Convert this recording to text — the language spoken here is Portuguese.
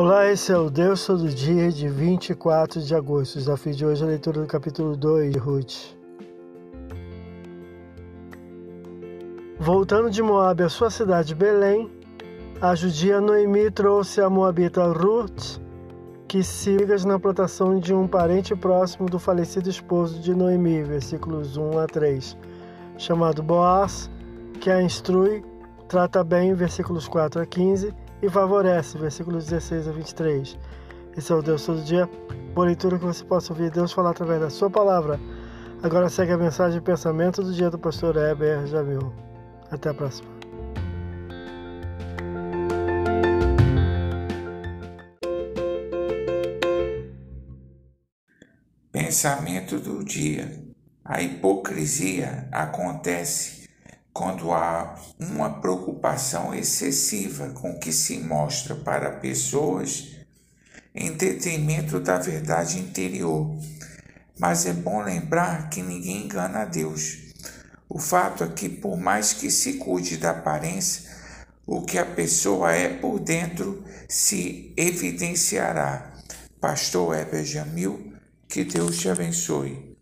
Olá, esse é o Deus Todo Dia de 24 de agosto. O desafio de hoje é a leitura do capítulo 2 de Ruth. Voltando de Moab à sua cidade Belém, a judia Noemi trouxe a moabita Ruth, que se liga na plantação de um parente próximo do falecido esposo de Noemi, versículos 1 a 3, chamado Boaz, que a instrui, trata bem, versículos 4 a 15, e favorece, versículos 16 a 23. Esse é o Deus todo dia. Boa leitura que você possa ouvir Deus falar através da sua palavra. Agora segue a mensagem e pensamento do dia do pastor Heber Jamil. Até a próxima. Pensamento do dia. A hipocrisia acontece quando há uma preocupação excessiva com que se mostra para pessoas em detrimento da verdade interior. Mas é bom lembrar que ninguém engana a Deus. O fato é que, por mais que se cuide da aparência, o que a pessoa é por dentro se evidenciará. Pastor Heber Jamil, que Deus te abençoe.